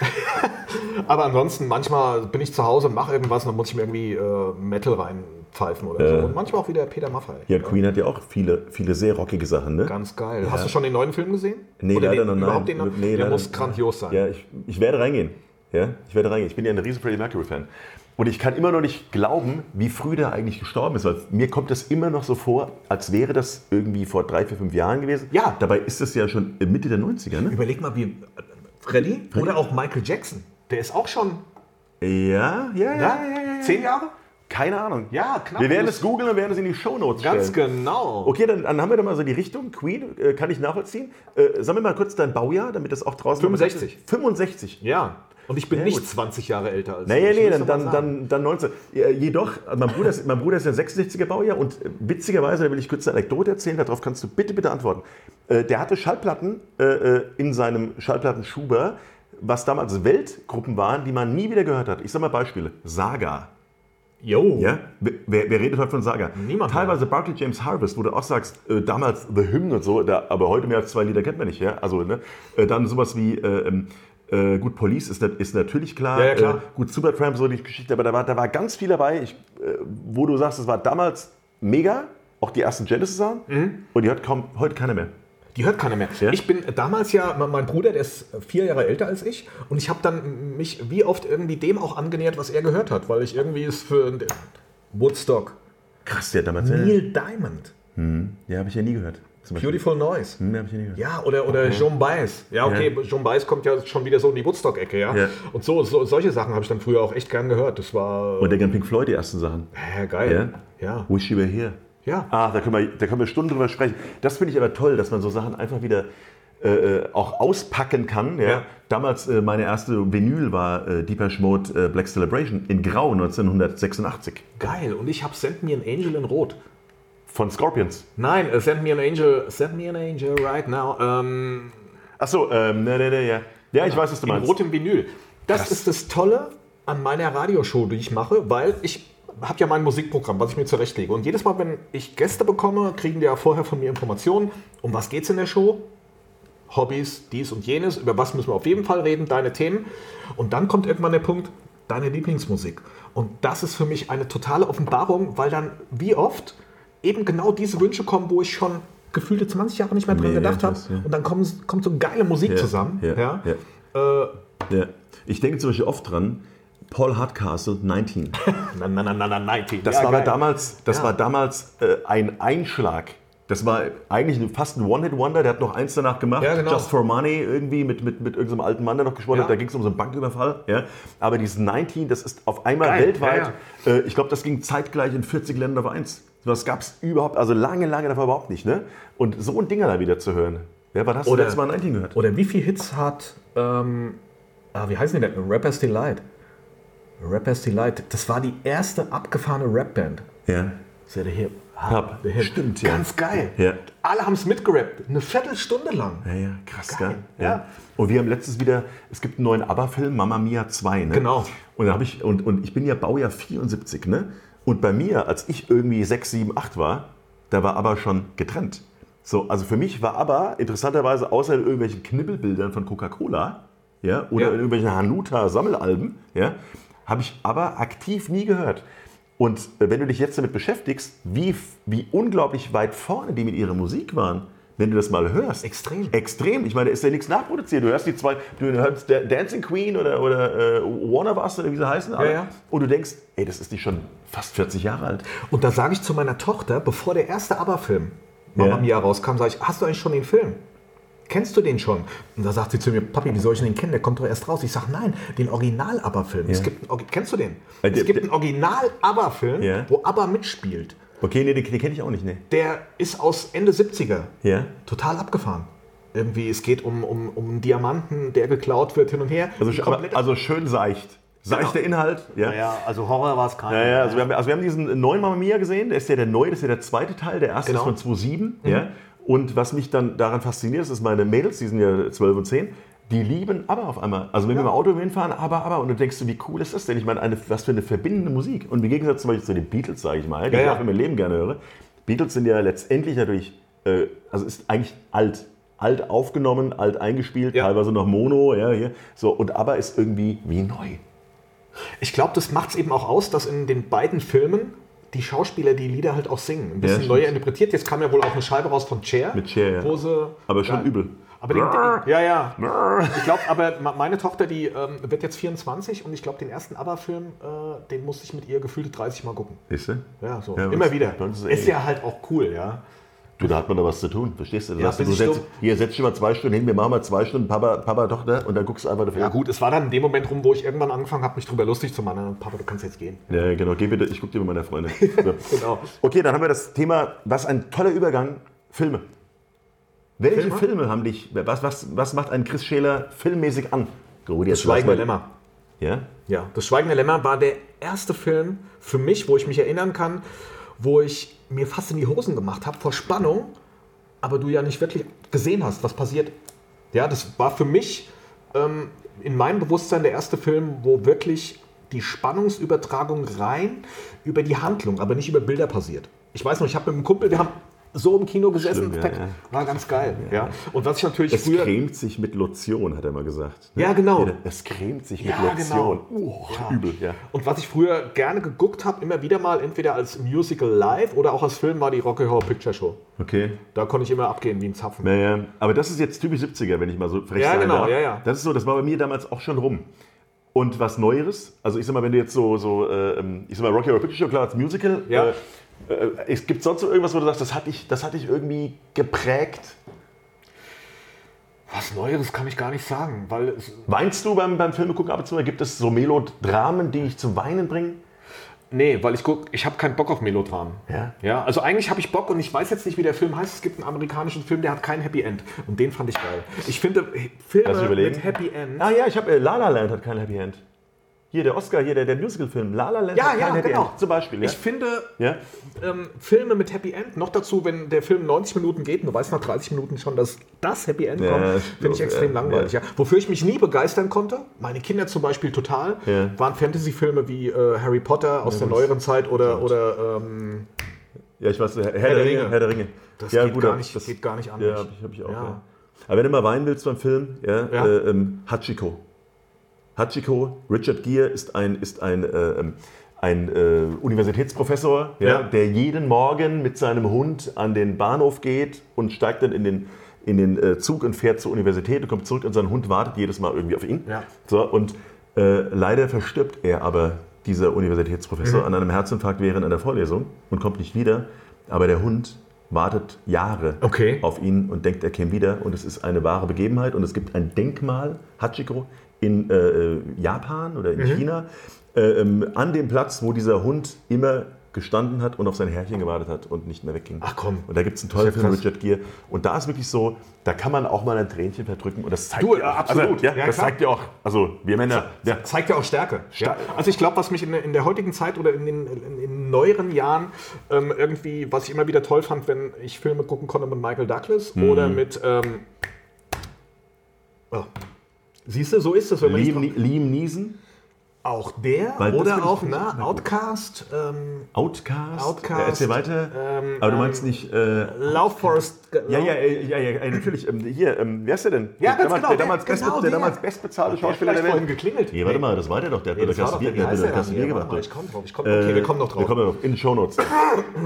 Aber ansonsten, manchmal bin ich zu Hause und mache irgendwas und dann muss ich mir irgendwie äh, Metal reinpfeifen oder so. Und manchmal auch wieder Peter Maffay. Ja, Queen hat ja auch viele, viele sehr rockige Sachen, ne? Ganz geil. Hast du schon den neuen Film gesehen? Nee, Oder leider den, noch nein. überhaupt Den, noch? Nee, der leider- muss grandios sein. Ja, ich, ich werde reingehen. Ja, ich werde reingehen. Ich bin ja ein riesen Freddie Mercury-Fan. Und ich kann immer noch nicht glauben, wie früh der eigentlich gestorben ist. Weil mir kommt das immer noch so vor, als wäre das irgendwie vor drei, vier, fünf Jahren gewesen. Ja. Dabei ist das ja schon Mitte der 90er, ne? Überleg mal, wie Freddy oder auch Michael Jackson. Der ist auch schon Ja, ja, ja. ja, ja, ja. zehn Jahre? Keine Ahnung. Ja, knapp. Wir werden es googeln und werden es in die Shownotes Ganz stellen. genau. Okay, dann, dann haben wir doch mal so die Richtung. Queen, äh, kann ich nachvollziehen. Äh, sag mir mal kurz dein Baujahr, damit das auch draußen... 65. 65. Ja. Und ich bin Ja, nicht gut. 20 Jahre älter als Naja, du. Ich nee, dann, dann, dann, dann 19. Ja, Jedoch, mein Bruder, ist, mein Bruder ist ja 66er Baujahr und äh, witzigerweise, da will ich kurz eine Anekdote erzählen, darauf kannst du bitte, bitte antworten. Äh, Der hatte Schallplatten äh, in seinem Schallplattenschuber, was damals Weltgruppen waren, die man nie wieder gehört hat. Ich sag mal Beispiele. Saga. Jo. Ja? Wer, wer redet heute von Saga? Niemand Teilweise Barclay James Harvest, wo du auch sagst, äh, damals The Hymn und so, da, aber heute mehr als zwei Lieder kennt man nicht. Ja? Also, ne? äh, dann sowas wie, äh, ähm, äh, gut, Police ist, ist natürlich klar. Ja, ja, klar. Äh, gut, Supertramp, so die Geschichte, aber da war, da war ganz viel dabei, ich, äh, wo du sagst, es war damals mega, auch die ersten Genesis-Sachen, Mhm. und die hört kaum, heute keiner mehr. Die hört keiner mehr. Ja? Ich bin damals ja, mein Bruder, der ist vier Jahre älter als ich und ich habe dann mich wie oft irgendwie dem auch angenähert, was er gehört hat, weil ich irgendwie es für Woodstock, Krass, der damals. Neil Diamond, Ja, habe ich ja nie gehört. Beautiful Noise. Hm, hab ich ja nie gehört. Ja, oder, oder Jean Baez. Ja, okay, Jean Baez kommt ja schon wieder so in die Woodstock-Ecke, ja. Ja. Und so, so, solche Sachen habe ich dann früher auch echt gern gehört. Das war Und der gern Pink Floyd, die ersten Sachen. äh, geil. Ja. Wish You Were Here. Ja. Ah, da können wir, da können wir Stunden drüber sprechen. Das finde ich aber toll, dass man so Sachen einfach wieder äh, äh, auch auspacken kann. Ja? Ja. Damals äh, meine erste Vinyl war äh, Deepesh Mode äh, Black Celebration in Grau 1986 Geil. Und ich habe Send Me an Angel in Rot. Von Scorpions. Nein, äh, Send Me an Angel, Send Me an Angel right now. Ähm, Achso, ähm, ne, ne, ne, ja. Ja, ich weiß, was du in meinst. rotem Vinyl. Das Krass. ist das Tolle an meiner Radioshow, die ich mache, weil ich habe ja mein Musikprogramm, was ich mir zurechtlege. Und jedes Mal, wenn ich Gäste bekomme, kriegen die ja vorher von mir Informationen, um was geht es in der Show. Hobbys, dies und jenes, über was müssen wir auf jeden Fall reden, deine Themen. Und dann kommt irgendwann der Punkt, deine Lieblingsmusik. Und das ist für mich eine totale Offenbarung, weil dann wie oft eben genau diese Wünsche kommen, wo ich schon gefühlte 20 Jahre nicht mehr dran Nee, gedacht habe. das, ja. Und dann kommen, kommt so geile Musik Ja, zusammen. Ja, Ja. ja. Äh, ja. Ich denke zum Beispiel oft dran, Paul Hardcastle, 19. na, na, na, na, na, 90. Das Ja, war geil. damals, das Ja. war damals äh, ein Einschlag. Das war eigentlich ein- fast ein One-Hit-Wonder. Der hat noch eins danach gemacht. Ja, genau. Just for Money irgendwie mit, mit, mit irgendeinem alten Mann, der noch gesprochen Ja. hat. Da ging es um so einen Banküberfall. Ja. Aber dieses 19, das ist auf einmal Geil. weltweit. Ja, Äh, ich glaube, das ging zeitgleich in 40 Ländern auf eins. Das gab es überhaupt, also lange, lange davor überhaupt nicht. Ne? Und so ein Dinger da wieder zu hören. Ja, wann hast du Oder- letztes Mal 19 gehört? Oder wie viele Hits hat, ähm, ah, wie heißen die denn? Rapper's Delight. Rapper's Delight, das war die erste abgefahrene Rapband. Ja. Sehr der Hip. Der Hip. Stimmt, ja. Ganz geil. Ja. Alle haben es mitgerappt. Eine Viertelstunde lang. Ja, ja, krass, Geil, geil. ja. Ja. Und wir haben letztens wieder, es gibt einen neuen ABBA-Film, Mamma Mia 2, ne? Genau. Und, da hab ich, und, und ich bin ja Baujahr 74, ne? Und bei mir, als ich irgendwie 6, 7, 8 war, da war ABBA schon getrennt. So, also für mich war ABBA interessanterweise außer in irgendwelchen Knibbelbildern von Coca-Cola, ja, oder Ja. in irgendwelchen Hanuta-Sammelalben, ja, habe ich ABBA aktiv nie gehört. Und äh, wenn du dich jetzt damit beschäftigst, wie, wie unglaublich weit vorne die mit ihrer Musik waren, wenn du das mal hörst. Extrem. Extrem. Ich meine, da ist ja nichts nachproduziert. Du hörst die zwei, du hörst Da- Dancing Queen oder, oder äh, Warner Bros. oder wie sie heißen. alle. ja. Und du denkst, ey, das ist die schon fast 40 Jahre alt. Und da sage ich zu meiner Tochter, bevor der erste ABBA-Film Mamma Ja. Mia rauskam, sage ich, hast du eigentlich schon den Film? Kennst du den schon? Und da sagt sie zu mir, Papi, wie soll ich den kennen? Der kommt doch erst raus. Ich sage, nein, den Original-ABBA-Film. Es gibt einen Orgi- Kennst du den? Äh, Es gibt einen Original-ABBA-Film, Ja. wo ABBA mitspielt. Okay, nee, den, den kenne ich auch nicht, ne? Der ist aus Ende 70er. Ja. Total abgefahren. Irgendwie, es geht um, um, um einen Diamanten, der geklaut wird hin und her. Also, aber, also schön seicht. Seichter Inhalt, ja. ja, also Horror war es kein. Ja, ja, also wir, haben, also wir haben diesen neuen Mamma Mia gesehen, der ist ja der neue, das ist ja der zweite Teil, der erste Genau. ist von 2007. Ja. Und was mich dann daran fasziniert, ist, ist meine Mädels, die sind ja 12 und 10, die lieben aber auf einmal. Also wenn wir im Auto hinfahren, aber, aber, und du denkst, so, wie cool ist das denn? Ich meine, eine, was für eine verbindende Musik. Und im Gegensatz zum Beispiel zu den Beatles, sage ich mal, die Ja, ich ja. auch in meinem Leben gerne höre. Beatles sind ja letztendlich natürlich, äh, also ist eigentlich alt. Alt aufgenommen, alt eingespielt, Ja. teilweise noch Mono, ja, hier. So, und aber ist irgendwie wie neu. Ich glaube, das macht es eben auch aus, dass in den beiden Filmen die Schauspieler die Lieder halt auch singen. Ein bisschen stimmt. neu interpretiert. Jetzt kam ja wohl auch eine Scheibe raus von Cher. Mit Cher, ja. Wo sie, Aber schon ja, übel. Aber den, ja, ja. Ich glaube, aber meine Tochter, die ähm, wird jetzt 24 und ich glaube, den ersten ABBA-Film, äh, den musste ich mit ihr gefühlte 30 Mal gucken. Siehst du? Ja, so. Ja, Immer wieder. ist Ist, ähnlich. ja halt auch cool, ja. Du, da hat man doch was zu tun, verstehst du? Ja, du, du hier setz dich mal zwei Stunden hin, wir machen mal zwei Stunden Papa, Papa, Tochter und dann guckst du einfach dafür. Ja gut, es war dann in dem Moment rum, wo ich irgendwann angefangen habe, mich drüber lustig zu machen. Papa, du kannst jetzt gehen. Ja, genau, geh bitte, ich guck dir mit meiner Freundin. So. Genau. Okay, dann haben wir das Thema, was ein toller Übergang, Filme. Welche Filme? Filme, haben dich, was, was, was macht einen Chris Schäler filmmäßig an? Gut, jetzt Schweigen lass der mal- Lämmer. Ja? Ja, Das Schweigen der Lämmer war der erste Film für mich, wo ich mich erinnern kann, wo ich mir fast in die Hosen gemacht habe vor Spannung, aber du ja nicht wirklich gesehen hast, was passiert. Ja, das war für mich ähm, in meinem Bewusstsein der erste Film, wo wirklich die Spannungsübertragung rein über die Handlung, aber nicht über Bilder passiert. Ich weiß noch, ich habe mit einem Kumpel, wir haben so im Kino gesessen, Schlimm, ja, ja. war ganz geil. Ja. Und was ich natürlich Es früher... cremt sich mit Lotion, hat er mal gesagt. ne? Ja, genau. Es cremt sich mit Ja, Lotion. genau. Oh, Ja. übel, ja. Und was ich früher gerne geguckt habe, immer wieder mal, entweder als Musical live oder auch als Film, war die Rocky Horror Picture Show. Okay. Da konnte ich immer abgehen wie ein Zapfen. Naja, aber das ist jetzt typisch 70er, wenn ich mal so frech Ja, sein genau, darf. ja, ja. Das ist so, das war bei mir damals auch schon rum. Und was Neueres, also ich sag mal, wenn du jetzt so, so äh, ähm, ich sag mal, Rocky Horror Picture Show, klar, als Musical, Ja. äh, äh, es gibt sonst so irgendwas, wo du sagst, das hat dich, das hat dich irgendwie geprägt. Was Neueres kann ich gar nicht sagen, weil Weinst du beim, beim Filme gucken ab und zu? Gibt es so Melodramen, die dich zum Weinen bringen? Nee, weil ich guck, ich habe keinen Bock auf Melodramen. Ja. Ja, also eigentlich habe ich Bock und ich weiß jetzt nicht, wie der Film heißt. Es gibt einen amerikanischen Film, der hat kein Happy End und den fand ich geil. Ich finde Filme mit Happy End. Ah ja, ich habe äh, La La Land hat kein Happy End. Hier, der Oscar, hier, der, der Musical-Film. La La Land Ja, ja, genau. End. Zum Beispiel, ja. Ich finde ja? ähm, Filme mit Happy End, noch dazu, wenn der Film 90 Minuten geht und du weißt nach 30 Minuten schon, dass das Happy End kommt, finde ich extrem langweilig. Wofür ich mich nie begeistern konnte, meine Kinder zum Beispiel total, waren Fantasy-Filme wie äh, Harry Potter aus der neueren Zeit oder, oder ähm, Ja, ich weiß, Herr, Herr, der der Ringe. Ringe. Herr der Ringe. das, ja, geht gut, gar nicht, das geht gar nicht an Ja, mich. habe ich, hab ich auch. Ja. Ja. Aber wenn du mal weinen willst beim Film, Ja. Äh, ähm, Hachiko. Hachiko, Richard Gere ist ein, ist ein, äh, ähm, ein äh, Universitätsprofessor, ja, Ja. der jeden Morgen mit seinem Hund an den Bahnhof geht und steigt dann in den, in den äh, Zug und fährt zur Universität und kommt zurück und sein Hund wartet jedes Mal irgendwie auf ihn. Ja. So, und äh, leider verstirbt er aber, dieser Universitätsprofessor, Mhm. an einem Herzinfarkt während einer Vorlesung und kommt nicht wieder. Aber der Hund wartet Jahre Okay. auf ihn und denkt, er käme wieder. Und es ist eine wahre Begebenheit. Und es gibt ein Denkmal, Hachiko, in äh, Japan oder in Mhm. China, äh, ähm, an dem Platz, wo dieser Hund immer gestanden hat und auf sein Herrchen gewartet hat und nicht mehr wegging. Ach komm. Und da gibt es einen tollen Film, krass. Richard Gere. Und da ist wirklich so, da kann man auch mal ein Tränchen verdrücken. Und das zeigt Du, ja absolut. Also, ja, Ja, das klar. zeigt ja auch, also wir Männer, ja, Zeigt ja auch Stärke. Ja. Also ich glaube, was mich in, der- in der heutigen Zeit oder in den in, in neueren Jahren ähm, irgendwie, was ich immer wieder toll fand, wenn ich Filme gucken konnte mit Michael Douglas Mhm. oder mit ähm, oh. Siehst du, so ist es, wenn man Liam, Liam Neeson, auch der Weil das oder auch na, mehr Outcast, ähm, Outcast. Outcast, Ja, erzähl weiter. ähm, Aber du ähm, meinst nicht. Äh, Love Forest. ja, ja, äh, ja, ja, äh, natürlich. Ähm, hier, ähm, wer ist der denn? Ja, der damals, genau, der, damals, best, genau der der. damals bestbezahlte Schauspieler der Welt. geklingelt? Nee, warte mal, das war der doch. Der hat Nee, das das Bier, das hier? gemacht. Ich komme drauf. Ich komm, okay, Äh, wir kommen noch drauf. Wir kommen noch. In den Shownotes.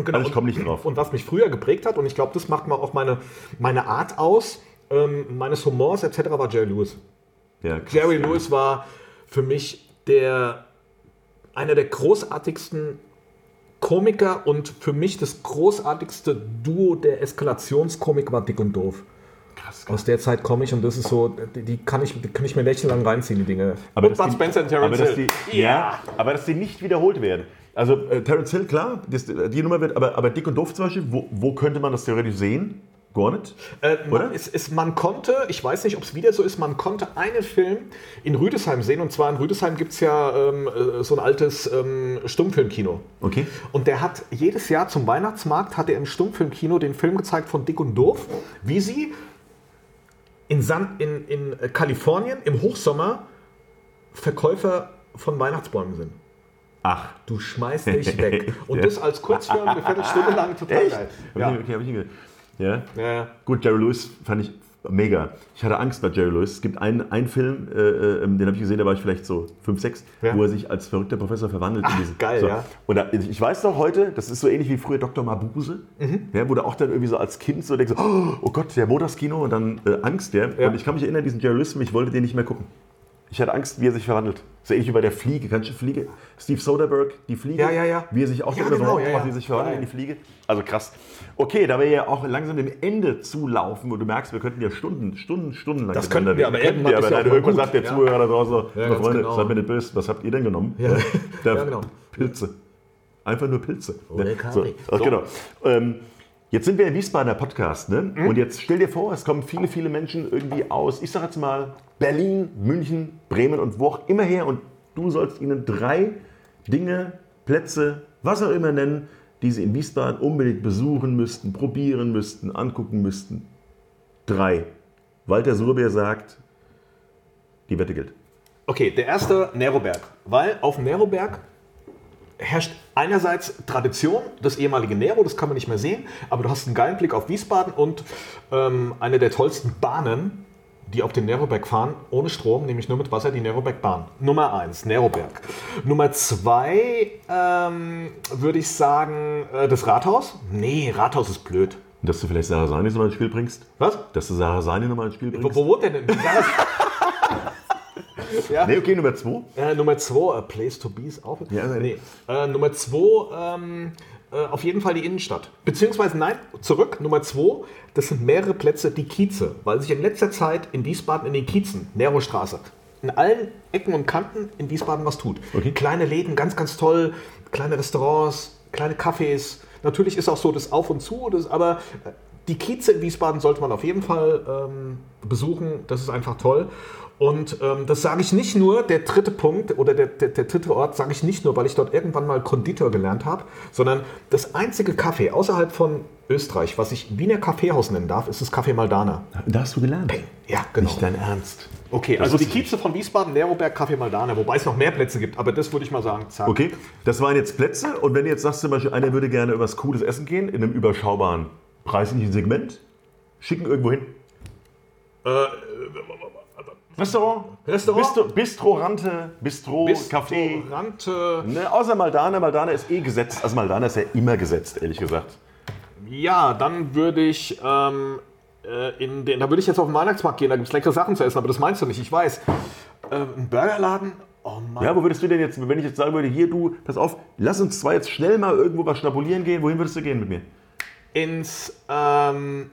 Genau. Also ich komme nicht drauf. Und was mich früher geprägt hat, und ich glaube, das macht mal auch meine, meine Art aus, ähm, meines Humors etc., war Jerry Lewis. Ja, krass. Jerry Lewis war für mich der, einer der großartigsten Komiker und für mich das großartigste Duo der Eskalationskomik war Dick und Doof. krass. Aus der Zeit komme ich und das ist so, die, die, kann ich, die kann ich mir lächeln reinziehen, die Dinge. Aber und dass Bud die- Spencer und Terence Hill. die, ja, aber dass die nicht wiederholt werden. Also äh, Terence Hill, klar, das, die Nummer wird, aber, aber Dick und Doof zum Beispiel, wo, wo könnte man das theoretisch sehen? Gar nicht. Äh, Oder? man, es, es, man konnte, ich weiß nicht, ob es wieder so ist, man konnte einen Film in Rüdesheim sehen. Und zwar in Rüdesheim gibt es ja ähm, äh, so ein altes ähm, Stummfilmkino. Okay. Und der hat jedes Jahr zum Weihnachtsmarkt hat er im Stummfilmkino den Film gezeigt von Dick und Doof, wie sie in, San, in, in Kalifornien im Hochsommer Verkäufer von Weihnachtsbäumen sind. Ach. Du schmeißt dich weg. Und Ja. das als Kurzfilm eine Viertelstunde lang total Echt? geil. Ja. ich, okay, Ja. Ja. Gut, Jerry Lewis fand ich mega. Ich hatte Angst bei Jerry Lewis. Es gibt einen, einen Film, äh, äh, den habe ich gesehen, da war ich vielleicht so 5, 6, Ja. wo er sich als verrückter Professor verwandelt. Ach, geil, ja. Und da, ich weiß noch heute, das ist so ähnlich wie früher Dr. Mabuse, Mhm. ja, wo du auch dann irgendwie so als Kind so denkst, oh, oh Gott, der Montagskino und dann äh, Angst, ja. Ja. Und ich kann mich erinnern, diesen Jerry Lewis, ich wollte den nicht mehr gucken. Ich hatte Angst, wie er sich verwandelt. So ähnlich wie bei der Fliege. Kannst du Fliege? Steve Soderbergh, die Fliege. Ja, ja, ja. Wie er sich auch Ja, genau, so ja, ja. wie er sich verwandelt in die Fliege. Also krass. Okay, da wir ja auch langsam dem Ende zulaufen und du merkst, wir könnten ja Stunden, Stunden, Stunden lang Das könnten wir, aber Könnten wir, aber ja mal irgendwann sagt der ja. Zuhörer da draußen, so, Ja, "Na, ganz Freunde, genau. seid mir nicht böse, was habt ihr denn genommen? Ja. Genau. Pilze. Einfach nur Pilze. Oder Ne? Kaffee. So, So. Genau. Ähm, Jetzt sind wir in Wiesbadener Podcast, ne? Mhm. Und jetzt stell dir vor, es kommen viele, viele Menschen irgendwie aus, ich sag jetzt mal, Berlin, München, Bremen und wo auch immer her und Du sollst ihnen drei Dinge, Plätze, was auch immer nennen, die sie in Wiesbaden unbedingt besuchen müssten, probieren müssten, angucken müssten. Drei. Walter Surbeer sagt, die Wette gilt. Okay, der erste Neroberg. Weil auf dem Neroberg herrscht einerseits Tradition, das ehemalige Nero, das kann man nicht mehr sehen, aber du hast einen geilen Blick auf Wiesbaden und ähm, eine der tollsten Bahnen, die auf den Neroberg fahren, ohne Strom, nämlich nur mit Wasser, die Neroberg-Bahn. Nummer eins, Neroberg. Nummer zwei ähm, würde ich sagen, äh, das Rathaus. Nee, Rathaus ist blöd. Dass du vielleicht Sarah Sani nochmal ins Spiel bringst? Was? Dass du Sarah Sani nochmal ins Spiel Wo, bringst? wo wohnt der denn? ja. Nee, okay, Nummer zwei. Äh, Nummer 2, Place to Be ist auch. Ja, nee. äh, Nummer 2, ähm, äh, auf jeden Fall die Innenstadt. Beziehungsweise, nein, zurück, Nummer 2, das sind mehrere Plätze, die Kieze, weil sich in letzter Zeit in Wiesbaden in den Kiezen, Nerostraße, in allen Ecken und Kanten in Wiesbaden was tut. Okay. Kleine Läden, ganz, ganz toll, kleine Restaurants, kleine Cafés. Natürlich ist auch so das Auf und Zu, das, aber äh, die Kieze in Wiesbaden sollte man auf jeden Fall ähm, besuchen. Das ist einfach toll. Und ähm, das sage ich nicht nur, der dritte Punkt oder der, der, der dritte Ort sage ich nicht nur, weil ich dort irgendwann mal Konditor gelernt habe, sondern das einzige Café außerhalb von Österreich, was ich Wiener Kaffeehaus nennen darf, ist das Café Maldana. Da hast du gelernt. Ja, genau. Nicht dein Ernst. Okay, Das also die Kieze von Wiesbaden, Neroberg, Café Maldana, wobei es noch mehr Plätze gibt, aber das würde ich mal sagen, zack. Okay, das waren jetzt Plätze. Und wenn du jetzt sagst, zum Beispiel, einer würde gerne über was cooles Essen gehen, in einem überschaubaren preislichen Segment, schicken irgendwo hin. Restaurant? Restaurant? Bistro, Bistrorante, Bistro, Café. Restaurante. Ne, außer Maldana. Maldana ist eh gesetzt. Also Maldana ist ja immer gesetzt, ehrlich gesagt. Ja, dann würde ich ähm, äh, in den, da würde ich jetzt auf den Weihnachtsmarkt gehen, da gibt es leckere Sachen zu essen, aber das meinst du nicht, ich weiß. Ähm, ein Burgerladen? Oh Mann. Ja, wo würdest du denn jetzt, wenn ich jetzt sagen würde, hier du, pass auf, lass uns zwar jetzt schnell mal irgendwo was schnabulieren gehen, wohin würdest du gehen mit mir? Ins ähm,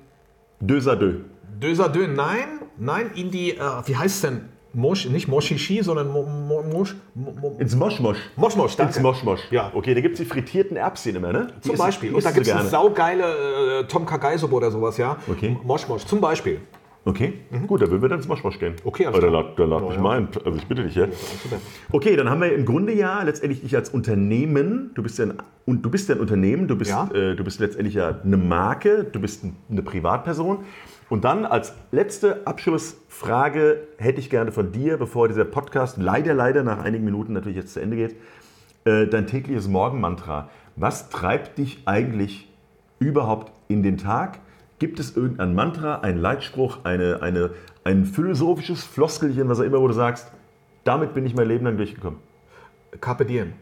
Deux à deux. À deux, nein, nein, in die, äh, wie heißt es denn? Mosch, nicht Moshishi, sondern Mo, Mo, Mosch, Mo, Ins Moschmosch. Moschmosch, danke. Ins Moschmosch. Ja. Okay, da gibt es die frittierten Erbschen immer, ne? Die Zum Beispiel. Und da gibt es eine saugeile äh, Tom Kagai-Suppe oder sowas, ja? Okay. Moschmosch, zum Beispiel. Okay, gut, dann würden wir dann ins Moschmosch gehen. Okay, alles Oder klar. Ja, mich ja. mal ein. Also ich bitte dich, ja. Okay, dann haben wir im Grunde ja letztendlich dich als Unternehmen, du bist ja ein, und du bist ja ein Unternehmen, du bist, Ja. äh, du bist letztendlich ja eine Marke, du bist ein- eine Privatperson. Und dann als letzte Abschlussfrage hätte ich gerne von dir, bevor dieser Podcast leider, leider nach einigen Minuten natürlich jetzt zu Ende geht, äh, dein tägliches Morgenmantra. Was treibt dich eigentlich überhaupt in den Tag? Gibt es irgendein Mantra, einen Leitspruch, eine, eine, ein philosophisches Floskelchen, was auch immer, wo du sagst, damit bin ich mein Leben lang durchgekommen? Carpe diem.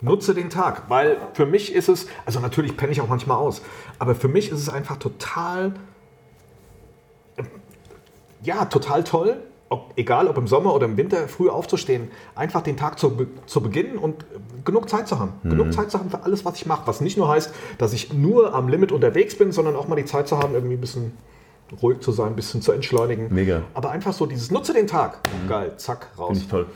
Nutze den Tag, weil für mich ist es, also natürlich penne ich auch manchmal aus, aber für mich ist es einfach total, ja, total toll, ob, egal ob im Sommer oder im Winter, früh aufzustehen, einfach den Tag zu, zu beginnen und äh, genug Zeit zu haben. Mhm. Genug Zeit zu haben für alles, was ich mache. Was nicht nur heißt, dass ich nur am Limit unterwegs bin, sondern auch mal die Zeit zu haben, irgendwie ein bisschen ruhig zu sein, ein bisschen zu entschleunigen. Mega. Aber einfach so dieses Nutze den Tag. Geil, zack, raus. Finde ich toll.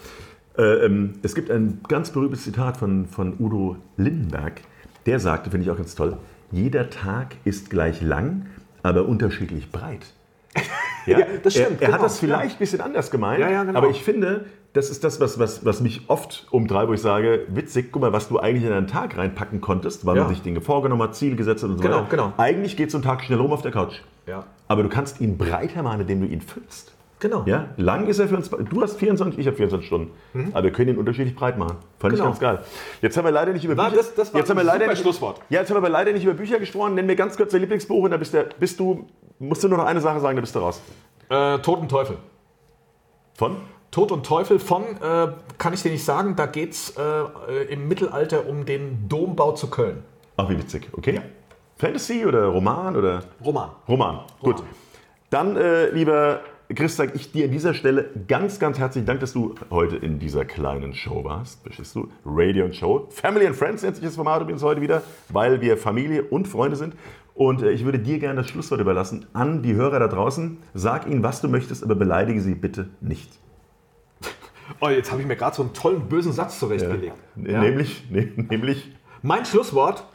Äh, ähm, es gibt ein ganz berühmtes Zitat von, von Udo Lindenberg. Der sagte, finde ich auch ganz toll, jeder Tag ist gleich lang, aber unterschiedlich breit. Ja, Ja, das stimmt, Er, er genau, hat das vielleicht ein bisschen anders gemeint, Ja, ja, genau. aber ich finde, das ist das, was, was, was mich oft umtreibt, wo ich sage, witzig, guck mal, was du eigentlich in einen Tag reinpacken konntest, weil Ja. man sich Dinge vorgenommen hat, Ziel gesetzt hat und so Genau, weiter. genau. Eigentlich geht so ein Tag schnell rum auf der Couch. Ja. Aber du kannst ihn breiter machen, indem du ihn füllst. Genau. Ja, lang ist er für uns. Du hast 24, ich habe 24 Stunden. Aber wir können ihn unterschiedlich breit machen. Fand ich Genau. ganz geil. Jetzt haben wir leider nicht über Bücher. das- das war jetzt haben wir ein leider super nicht, Schlusswort. Ja, jetzt haben wir aber leider nicht über Bücher gesprochen. Nenn mir ganz kurz dein Lieblingsbuch und dann bist, bist du. Musst du nur noch eine Sache sagen, dann bist du raus. Äh, Tod und Teufel. Von? Tod und Teufel von, äh, kann ich dir nicht sagen, da geht es äh, im Mittelalter um den Dombau zu Köln. Ach, wie witzig. Okay. Fantasy oder Roman oder. Roman. Roman. Gut. Dann, äh, lieber Chris, sage ich dir an dieser Stelle ganz, ganz herzlichen Dank, dass du heute in dieser kleinen Show warst. Verstehst du? Radio und Show. Family and Friends nennt sich das Format übrigens heute wieder, weil wir Familie und Freunde sind. Und äh, ich würde dir gerne das Schlusswort überlassen an die Hörer da draußen. Sag ihnen, was du möchtest, aber beleidige sie bitte nicht. Oh, jetzt habe ich mir gerade so einen tollen, bösen Satz zurechtgelegt. Ja? Nämlich, ne, nämlich, Mein Schlusswort.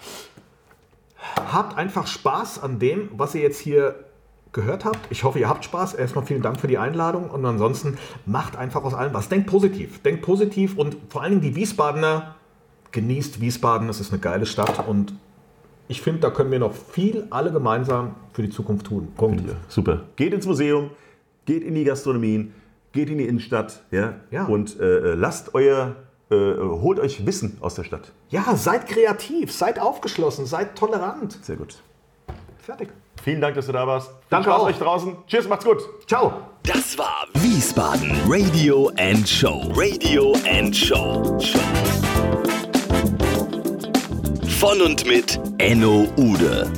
Habt einfach Spaß an dem, was ihr jetzt hier gehört habt. Ich hoffe, ihr habt Spaß. Erstmal vielen Dank für die Einladung und ansonsten macht einfach aus allem was. Denkt positiv. Denkt positiv und vor allen Dingen die Wiesbadener, genießt Wiesbaden. Es ist eine geile Stadt und ich finde, da können wir noch viel alle gemeinsam für die Zukunft tun. Punkt. Super. Geht ins Museum, geht in die Gastronomien, geht in die Innenstadt ja, Ja. und äh, lasst euer, äh, holt euch Wissen aus der Stadt. Ja, seid kreativ, seid aufgeschlossen, seid tolerant. Sehr gut. Fertig. Vielen Dank, dass du da warst. Viel Danke Spaß auch. euch draußen. Tschüss, macht's gut. Ciao. Das war Wiesbaden Radio and Show. Radio and Show. Von und mit Enno Ude.